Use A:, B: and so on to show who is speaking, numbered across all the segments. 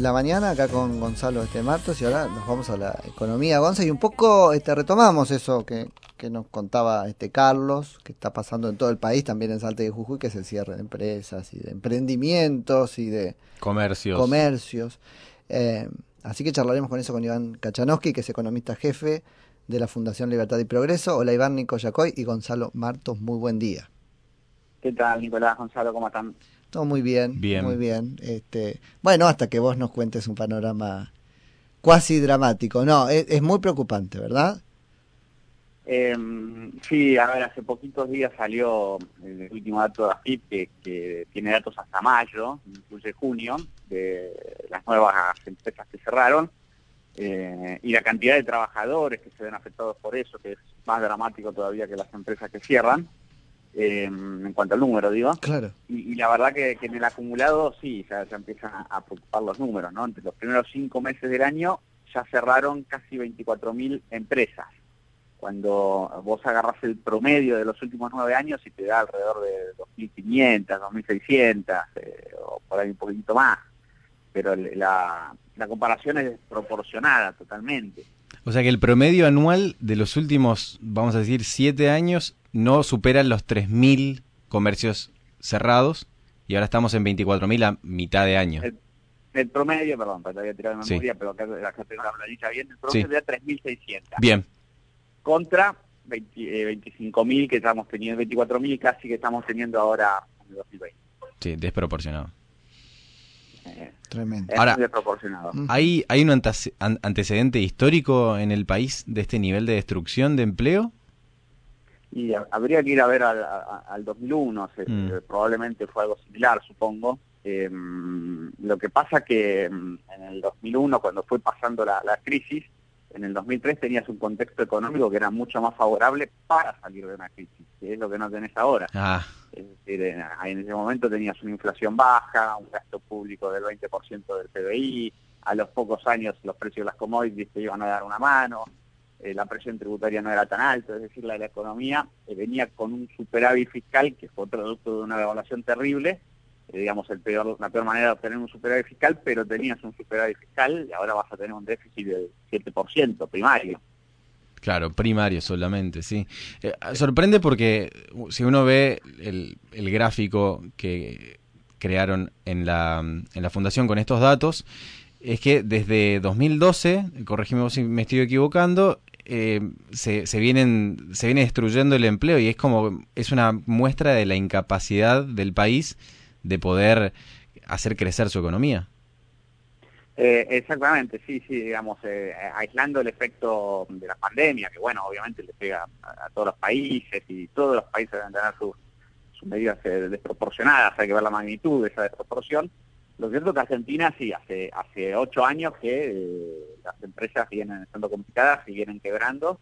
A: la mañana acá con Gonzalo este Martos y ahora nos vamos a la economía, Gonza, y un poco este, retomamos eso que, que nos contaba este Carlos, que está pasando en todo el país, también en Salta y Jujuy, que es el cierre de empresas y de emprendimientos y de
B: comercios.
A: comercios. Eh, así que charlaremos con eso con Iván Kachanowski, que es economista jefe de la Fundación Libertad y Progreso. Hola Iván Nico Yacoy y Gonzalo Martos, muy buen día.
C: ¿Qué tal, Nicolás, Gonzalo? ¿Cómo están?
A: Todo muy bien,
B: Bien.
A: muy bien. Este, bueno, hasta que vos nos cuentes un panorama cuasi dramático. No, es, es muy preocupante, ¿verdad?
C: Eh, sí, a ver, hace poquitos días salió el último dato de AFIP que, que tiene datos hasta mayo, incluye junio, de las nuevas empresas que cerraron eh, y la cantidad de trabajadores que se ven afectados por eso, que es más dramático todavía que las empresas que cierran, eh, en cuanto al número, digo.
A: Claro.
C: Y, y la verdad que, que en el acumulado sí, ya, ya empiezan a, a preocupar los números, ¿no? Entre los primeros cinco meses del año ya cerraron casi 24.000 empresas. Cuando vos agarras el promedio de los últimos nueve años y te da alrededor de 2.500, 2.600, eh, o por ahí un poquitito más. Pero la, la comparación es desproporcionada totalmente.
B: O sea que el promedio anual de los últimos, vamos a decir, siete años no supera los 3.000 comercios cerrados y ahora estamos en 24.000 a mitad de año.
C: El, el promedio, perdón, te había tirado de
B: Sí.
C: memoria, pero acá, acá tengo la planilla bien, el promedio
B: Sí.
C: de 3.600.
B: Bien,
C: contra 20, eh, 25.000 que estamos teniendo, 24.000 casi que estamos teniendo ahora en el 2020.
B: sí, desproporcionado.
C: Eh,
A: Tremendo.
C: es
B: Ahora-
C: desproporcionado.
B: ¿Hay, hay un antece- an- antecedente histórico en el país de este nivel de destrucción de empleo?
C: Y ha- habría que ir a ver al, a- al 2001, se-
B: Mm.
C: eh, probablemente fue algo similar, supongo. Eh, lo que pasa que mm, en el 2001, cuando fue pasando la, la crisis, en el 2003 tenías un contexto económico que era mucho más favorable para salir de una crisis, que es lo que no tenés ahora.
B: Ah,
C: Es decir, en, en ese momento tenías una inflación baja, un gasto público del 20% del PBI, a los pocos años los precios de las commodities te iban a dar una mano, eh, la presión tributaria no era tan alta, es decir, la, la economía eh, venía con un superávit fiscal que fue producto de una devaluación terrible, eh, digamos, la peor manera de obtener un superávit fiscal, pero tenías un superávit fiscal y ahora vas a tener un déficit del 7% primario.
B: claro, primario solamente, sí. Sorprende porque si uno ve el, el gráfico que crearon en la, en la fundación con estos datos, es que desde 2012, corregime si me estoy equivocando, eh, se, se, vienen, se viene destruyendo el empleo y es como, es una muestra de la incapacidad del país de poder hacer crecer su economía.
C: Eh, exactamente, sí, sí, digamos, eh, aislando el efecto de la pandemia, que bueno, obviamente le pega a, a todos los países y todos los países deben tener sus, sus medidas eh, desproporcionadas, hay que ver la magnitud de esa desproporción. Lo cierto es que Argentina sí, hace hace ocho años que eh, las empresas vienen estando complicadas y vienen quebrando,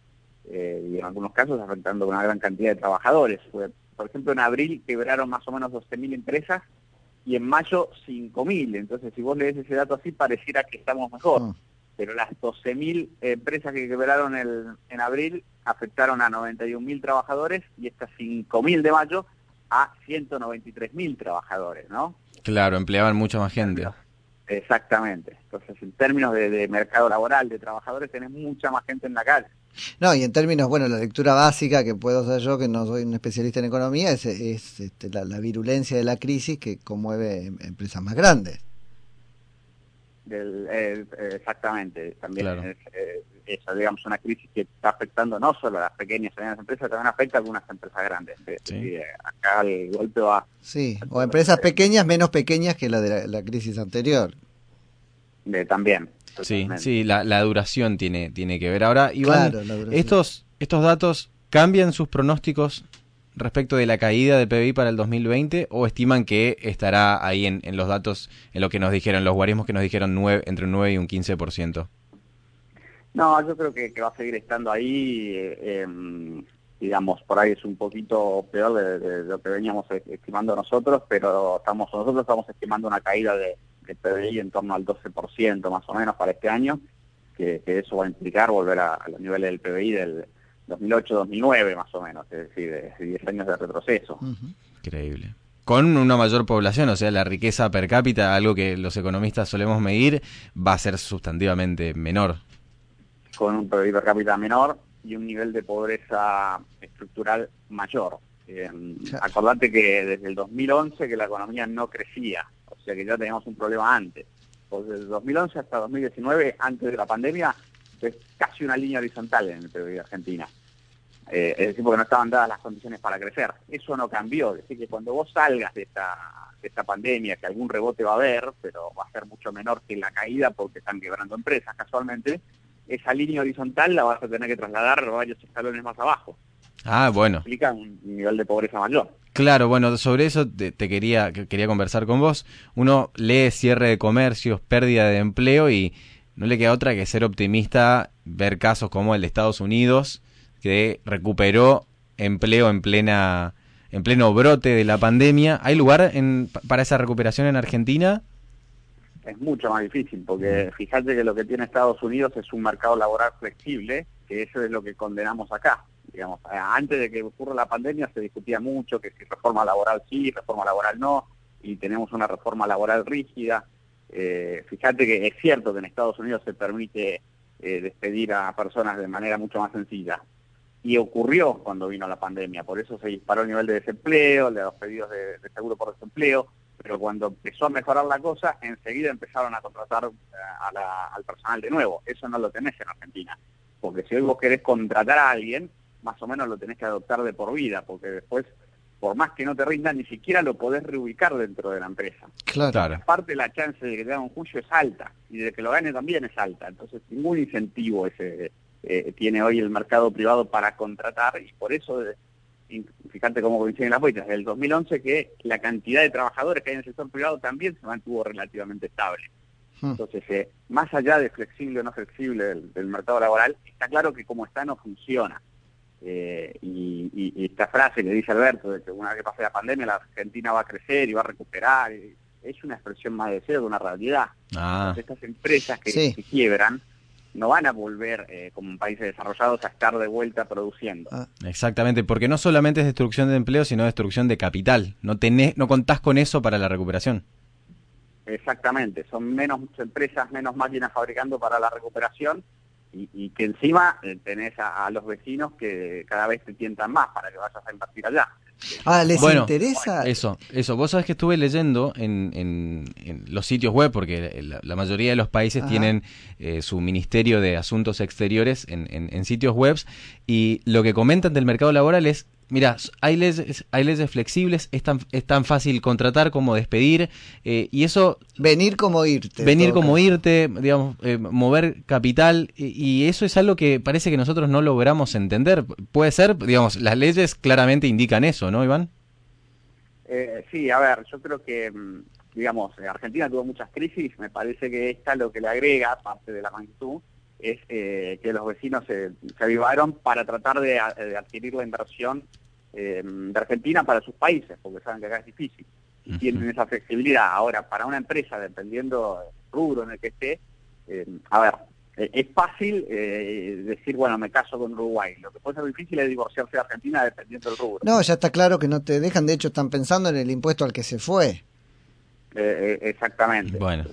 C: eh, y en algunos casos afectando a una gran cantidad de trabajadores. Por ejemplo, en abril quebraron más o menos 12.000 empresas y en mayo 5.000. Entonces, si vos lees ese dato así, pareciera que estamos mejor.
A: Mm.
C: Pero las 12.000 empresas que quebraron el, en abril afectaron a 91.000 trabajadores y estas 5.000 de mayo a 193.000 trabajadores, ¿no?
B: Claro, empleaban mucha más gente.
C: Exactamente. Entonces, en términos de, de mercado laboral, de trabajadores, tenés mucha más gente en la calle.
A: No, y en términos, bueno, la lectura básica que puedo hacer yo, que no soy un especialista en economía, es, es este, la, la virulencia de la crisis que conmueve em- empresas más grandes.
C: Del, eh, eh, exactamente, también
B: Claro.
C: es eh, esa, digamos, una crisis que está afectando no solo a las pequeñas y medianas empresas, también afecta a algunas empresas grandes.
B: Sí.
C: y, eh, acá el golpe va
A: Sí, o empresas pequeñas menos pequeñas que la de la, la crisis anterior.
C: de, también.
B: Sí,
C: totalmente.
B: sí, la, la duración tiene, tiene que ver. Ahora, Iván,
A: Claro,
B: estos, estos datos cambian sus pronósticos respecto de la caída del PBI para el 2020 o estiman que estará ahí en, en los datos, en lo que nos dijeron, los guarismos que nos dijeron nueve, entre un 9 y un 15%?
C: No, yo creo que, que va a seguir estando ahí, eh, em, digamos, por ahí es un poquito peor de, lo que veníamos estimando nosotros, pero estamos nosotros estamos estimando una caída de, de PBI en torno al 12% más o menos para este año, que, eso va a implicar volver a, los niveles del PBI del 2008-2009 más o menos, es decir, de 10 años de retroceso.
B: Increíble. con una mayor población, o sea, la riqueza per cápita, algo que los economistas solemos medir, va a ser sustantivamente menor.
C: Con un PIB per cápita menor y un nivel de pobreza estructural mayor. Eh, acordate que desde el 2011 que la economía no crecía, o sea que ya teníamos un problema antes. Pues desde el 2011 hasta 2019, antes de la pandemia, es casi una línea horizontal en el PIB de Argentina. Eh, es decir, porque no estaban dadas las condiciones para crecer. Eso no cambió. Es decir, que cuando vos salgas de esta, de esta pandemia, que algún rebote va a haber, pero va a ser mucho menor que la caída porque están quebrando empresas casualmente, esa línea horizontal la vas a tener que trasladar varios escalones más abajo.
B: Ah, bueno.
C: Explica un nivel de pobreza mayor.
B: Claro, bueno, sobre eso te, quería, quería conversar con vos. Uno lee cierre de comercios, pérdida de empleo y no le queda otra que ser optimista, ver casos como el de Estados Unidos, que recuperó empleo en plena en pleno brote de la pandemia. ¿Hay lugar en, para esa recuperación en Argentina?
C: Es mucho más difícil, porque fíjate que lo que tiene Estados Unidos es un mercado laboral flexible, que eso es lo que condenamos acá. Digamos, antes de que ocurra la pandemia se discutía mucho que si reforma laboral sí, reforma laboral no, y tenemos una reforma laboral rígida. Eh, fíjate que es cierto que en Estados Unidos se permite eh, despedir a personas de manera mucho más sencilla, y ocurrió cuando vino la pandemia, por eso se disparó el nivel de desempleo, de los pedidos de, seguro por desempleo, pero cuando empezó a mejorar la cosa, enseguida empezaron a contratar eh, al personal de nuevo. Eso no lo tenés en Argentina, porque si hoy vos querés contratar a alguien, más o menos lo tenés que adoptar de por vida, porque después, por más que no te rinda, ni siquiera lo podés reubicar dentro de la empresa.
B: Claro.
C: Aparte, la chance de que te haga un juicio es alta, y de que lo gane también es alta, entonces ningún incentivo ese eh, tiene hoy el mercado privado para contratar y por eso, fíjate cómo coinciden las vueltas, desde el 2011 que la cantidad de trabajadores que hay en el sector privado también se mantuvo relativamente estable. Hmm. Entonces, eh, más allá de flexible o no flexible del, mercado laboral, está claro que como está no funciona. Eh, y, esta frase que dice Alberto, de que una vez que pase la pandemia la Argentina va a crecer y va a recuperar, es una expresión más de ser de una realidad.
B: Ah.
C: estas empresas que se quiebran, no van a volver eh, como países desarrollados a estar de vuelta produciendo. Ah.
B: Exactamente, porque no solamente es destrucción de empleo, sino destrucción de capital. No tenés, no contás con eso para la recuperación.
C: Exactamente, son menos empresas, menos máquinas fabricando para la recuperación y, que encima eh, tenés a, a, los vecinos que cada vez te tientan más para que vayas a invertir allá.
A: Ah, ¿les interesa?
B: Eso, eso. Vos sabés que estuve leyendo en, en, los sitios web, porque la, mayoría de los países tienen eh, su Ministerio de Asuntos Exteriores en, en, sitios web, y lo que comentan del mercado laboral es Mira, hay leyes, hay leyes flexibles, es tan, es tan fácil contratar como despedir, eh, y eso...
A: Venir como irte.
B: Venir como irte, digamos, eh, mover capital, y, eso es algo que parece que nosotros no logramos entender. Puede ser, digamos, las leyes claramente indican eso, ¿no, Iván?
C: Eh, sí, a ver, yo creo que, mm, digamos, Argentina tuvo muchas crisis, me parece que esta lo que le agrega, parte de la magnitud, es eh, que los vecinos se, avivaron para tratar de, adquirir la inversión eh, de Argentina para sus países, porque saben que acá es difícil. Y tienen esa flexibilidad. Ahora, para una empresa, dependiendo del rubro en el que esté, eh, a ver, es fácil decir, bueno, me caso con Uruguay. Lo que puede ser difícil es divorciarse de Argentina dependiendo del rubro.
A: No, ya está claro que no te dejan. De hecho, están pensando en el impuesto al que se fue.
C: exactamente.
B: Bueno.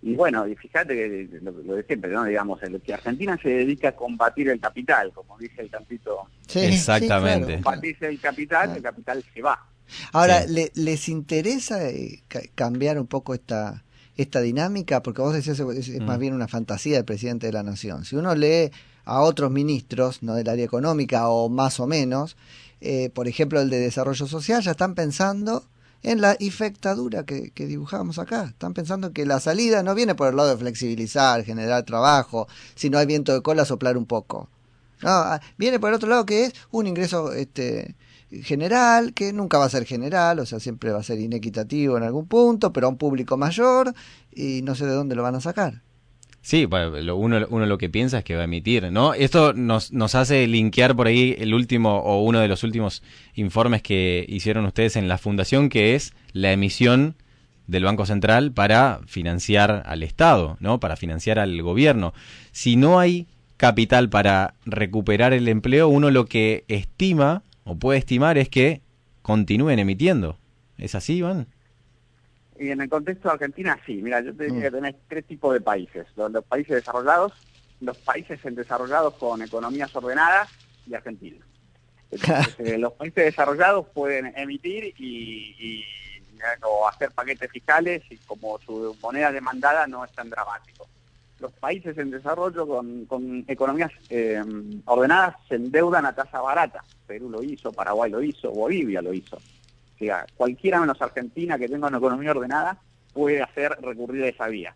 C: Y bueno, y fíjate que lo, de siempre, ¿no? Digamos, el, que Argentina se dedica a combatir el capital, como dice el campito.
B: Sí, Exactamente.
C: Combatir el capital, el capital se va.
A: Ahora, ¿les interesa eh, cambiar un poco esta esta dinámica? Porque vos decías es, más mm. bien una fantasía del presidente de la nación. Si uno lee a otros ministros, no del área económica o más o menos, eh, por ejemplo el de desarrollo social, ya están pensando en la infectadura que, que dibujamos acá. Están pensando que la salida no viene por el lado de flexibilizar, generar trabajo, si no hay viento de cola, soplar un poco. No, ah, viene por el otro lado que es un ingreso este, general, que nunca va a ser general, o sea, siempre va a ser inequitativo en algún punto, pero a un público mayor y no sé de dónde lo van a sacar.
B: Sí, uno, uno lo que piensa es que va a emitir, ¿no? Esto nos, nos hace linkear por ahí el último o uno de los últimos informes que hicieron ustedes en la fundación, que es la emisión del Banco Central para financiar al Estado, ¿no? Para financiar al gobierno. Si no hay capital para recuperar el empleo, uno lo que estima o puede estimar es que continúen emitiendo. ¿Es así, Iván?
C: Y en el contexto de Argentina, sí. Mira, yo te
A: Mm.
C: que tenés tres tipos de países. Los, los países desarrollados, los países en desarrollados con economías ordenadas y Argentina. Entonces, eh, los países desarrollados pueden emitir y, y, o hacer paquetes fiscales y como su moneda demandada no es tan dramático. Los países en desarrollo con, con economías eh, ordenadas se endeudan a tasa barata. Perú lo hizo, Paraguay lo hizo, Bolivia lo hizo. O sea, cualquiera menos Argentina que tenga una economía ordenada puede hacer recurrir a esa vía.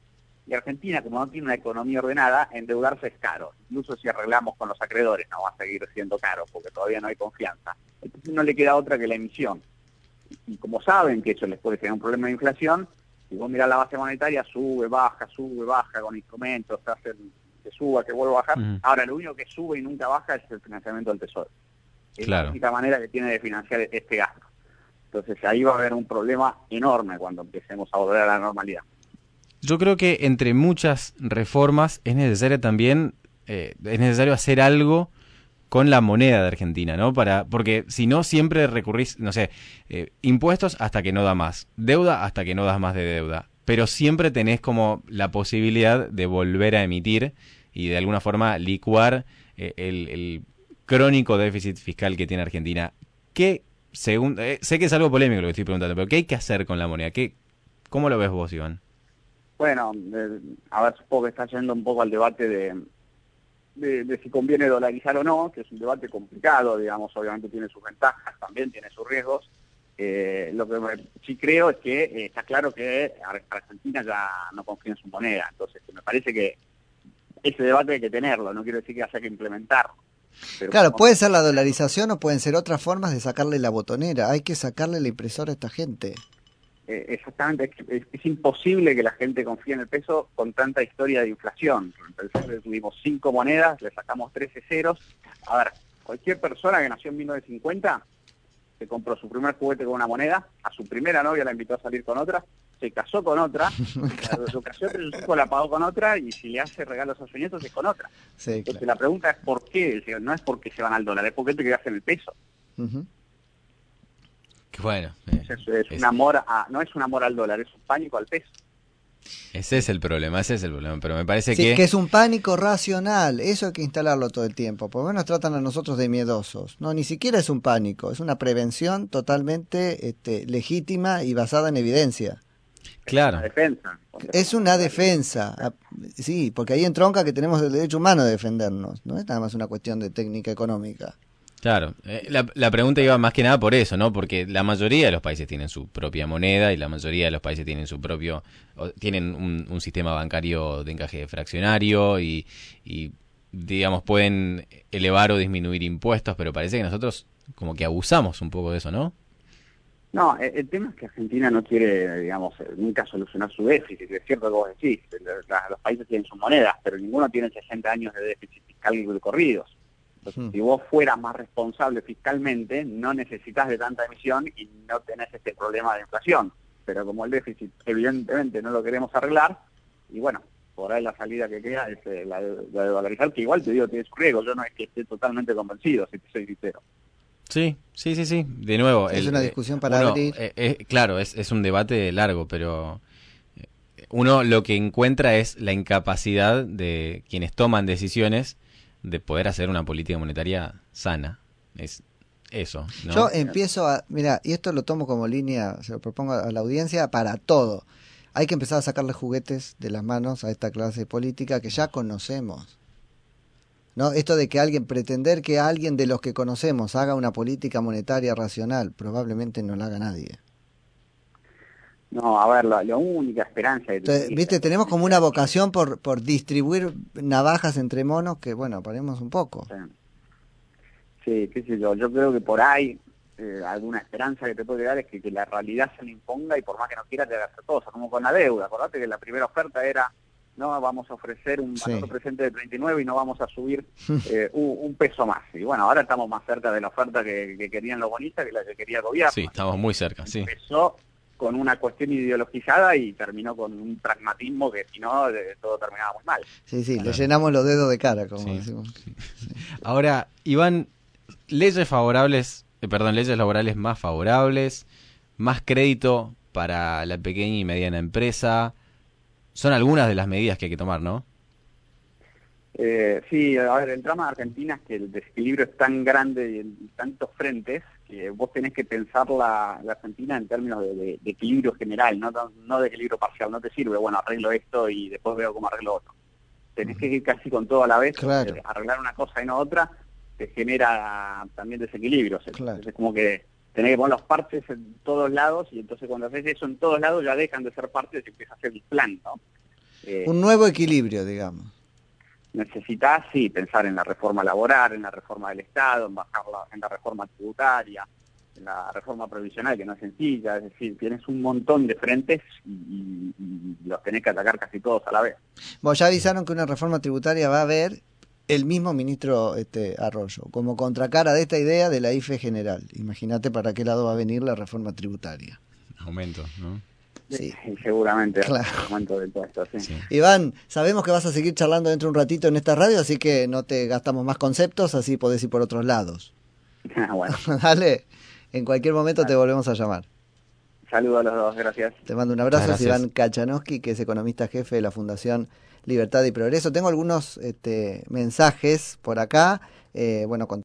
C: Y Argentina, como no tiene una economía ordenada, endeudarse es caro. Incluso si arreglamos con los acreedores, no va a seguir siendo caro porque todavía no hay confianza. Entonces no le queda otra que la emisión. Y como saben que eso les puede generar un problema de inflación, si vos mirás la base monetaria, sube, baja, sube, baja con instrumentos, hacen que suba, que vuelva a bajar. Ahora, lo único que sube y nunca baja es el financiamiento del Tesoro. Es
B: Claro.
C: la única manera que tiene de financiar este gasto. Entonces ahí va a haber un problema enorme cuando empecemos a volver a la normalidad.
B: Yo creo que entre muchas reformas es necesario también, eh, es necesario hacer algo con la moneda de Argentina, ¿no? Para, porque si no, siempre recurrís, no sé, eh, impuestos hasta que no da más, deuda hasta que no das más de deuda, pero siempre tenés como la posibilidad de volver a emitir y de alguna forma licuar eh, el, el crónico déficit fiscal que tiene Argentina. ¿Qué, según, eh, sé que es algo polémico lo que estoy preguntando, pero ¿qué hay que hacer con la moneda? ¿Qué, ¿Cómo lo ves vos, Iván?
C: Bueno, eh, a ver, supongo que está yendo un poco al debate de, de, si conviene dolarizar o no, que es un debate complicado, digamos, obviamente tiene sus ventajas, también tiene sus riesgos. Eh, lo que me- sí creo es que eh, está claro que Ar- Argentina ya no confía en su moneda, entonces me parece que ese debate hay que tenerlo, no quiero decir que haya que implementarlo. Pero
A: Claro,
C: como-
A: puede ser la dolarización o pueden ser otras formas de sacarle la botonera. Hay que sacarle la impresora a esta gente.
C: Eh, exactamente, es, es- es imposible que la gente confíe en el peso con tanta historia de inflación. Que tuvimos cinco monedas, le sacamos 13 ceros. A ver, cualquier persona que nació en 1950 se compró su primer juguete con una moneda, a su primera novia la invitó a salir con otra, se casó con otra, de sus hijos la pagó con otra y si le hace regalos a sus nietos es con otra.
A: Sí,
C: Entonces
A: claro.
C: la pregunta es por qué, no es porque se van al dólar, es porque te quedas en el peso.
B: Que bueno, eh,
C: Es, es
B: es-
C: un amor a, no es un amor al dólar, es un pánico al peso.
B: Ese es el problema, ese es el problema, pero me parece
A: Sí,
B: que...
A: que es un pánico racional, eso hay que instalarlo todo el tiempo, por lo menos tratan a nosotros de miedosos. No, ni siquiera es un pánico, es una prevención totalmente este, legítima y basada en evidencia.
B: Claro,
C: La defensa.
A: Es una defensa, ah, sí, porque ahí entronca que tenemos el derecho humano de defendernos, no es nada más una cuestión de técnica económica.
B: Claro. Eh, la, pregunta iba más que nada por eso, ¿no? Porque la mayoría de los países tienen su propia moneda y la mayoría de los países tienen su propio... tienen un, sistema bancario de encaje fraccionario y, digamos, pueden elevar o disminuir impuestos, pero parece que nosotros como que abusamos un poco de eso, ¿no?
C: No, el, el tema es que Argentina no quiere, digamos, eh, nunca solucionar su déficit. Es cierto que vos decís, los países tienen sus monedas, pero ninguno tiene 60 años de déficit fiscal corridos. Entonces,
A: Hmm.
C: si vos fueras más responsable fiscalmente, no necesitas de tanta emisión y no tenés este problema de inflación. Pero como el déficit evidentemente no lo queremos arreglar, y bueno, por ahí la salida que queda es eh, la, de, la de dolarizar, que igual te digo, tiene su riesgo. Yo no es que esté totalmente convencido, si te soy sincero.
B: Sí, sí, sí, sí. De nuevo.
A: Es una
B: eh,
A: discusión para
B: uno,
A: abrir.
B: eh, eh, claro, es, es un debate largo, pero uno lo que encuentra es la incapacidad de quienes toman decisiones de poder hacer una política monetaria sana. Es eso.
A: Yo empiezo a, mira, y esto lo tomo como línea, se lo propongo a la audiencia para todo. Hay que empezar a sacarle juguetes de las manos a esta clase política que ya conocemos. ¿No? Esto de que alguien, pretender que alguien de los que conocemos haga una política monetaria racional, probablemente no la haga nadie.
C: No, a ver, la, la única esperanza que
A: Entonces, viste, tenemos como una vocación por, por distribuir navajas entre monos que, bueno, paremos un poco.
C: Sí, qué sé yo, yo creo que por ahí eh, alguna esperanza que te puede dar es que, que la realidad se le imponga y por más que no quiera te haga hacer cosas, como con la deuda. Acordate que la primera oferta era, no, vamos a ofrecer un
A: Sí.
C: valor presente de 39 y no vamos a subir eh, un, un peso más. Y bueno, ahora estamos más cerca de la oferta que, que querían los bonistas que la que quería el gobierno.
B: Sí, estamos muy cerca, sí.
C: Empezó con una cuestión ideologizada y terminó con un pragmatismo que si no, de- todo terminaba muy mal.
A: Sí, sí, le
B: Claro.
A: llenamos los dedos de cara, como
B: Sí.
A: decimos.
B: Ahora, Iván, leyes favorables, eh, perdón, leyes laborales más favorables, más crédito para la pequeña y mediana empresa. Son algunas de las medidas que hay que tomar, ¿no?
C: Eh, sí, a ver, el drama de Argentina es que el desequilibrio es tan grande y en tantos frentes vos tenés que pensar la, Argentina en términos de, equilibrio general, no, no de equilibrio parcial. No te sirve, bueno, arreglo esto y después veo cómo arreglo otro. Tenés que ir casi con todo a la vez,
A: claro.
C: Arreglar una cosa y no otra, te genera también desequilibrios. Es como que tenés que poner los parches en todos lados y entonces cuando haces eso en todos lados ya dejan de ser partes y empieza a ser el plan, ¿no?
A: Eh, Un nuevo equilibrio, digamos
C: necesitas, sí, pensar en la reforma laboral, en la reforma del Estado, en bajar en la reforma tributaria, en la reforma provisional, que no es sencilla, es decir, tienes un montón de frentes y, los tenés que atacar casi todos a la vez.
A: Bueno, ya avisaron que una reforma tributaria va a haber el mismo ministro este, Arroyo, como contracara de esta idea de la IFE general. Imagínate para qué lado va a venir la reforma tributaria.
B: Aumento, ¿no?
C: Sí. seguramente claro. momento sí.
A: Iván, sabemos que vas a seguir charlando dentro de un ratito en esta radio, así que no te gastamos más conceptos, así podés ir por otros lados.
C: Ah, bueno.
A: Dale, en cualquier momento te volvemos a llamar.
C: Saludos a los dos, gracias.
A: Te mando un abrazo, Iván Kachanowski, que es economista jefe de la Fundación Libertad y Progreso. Tengo algunos este, mensajes por acá. Eh, bueno, con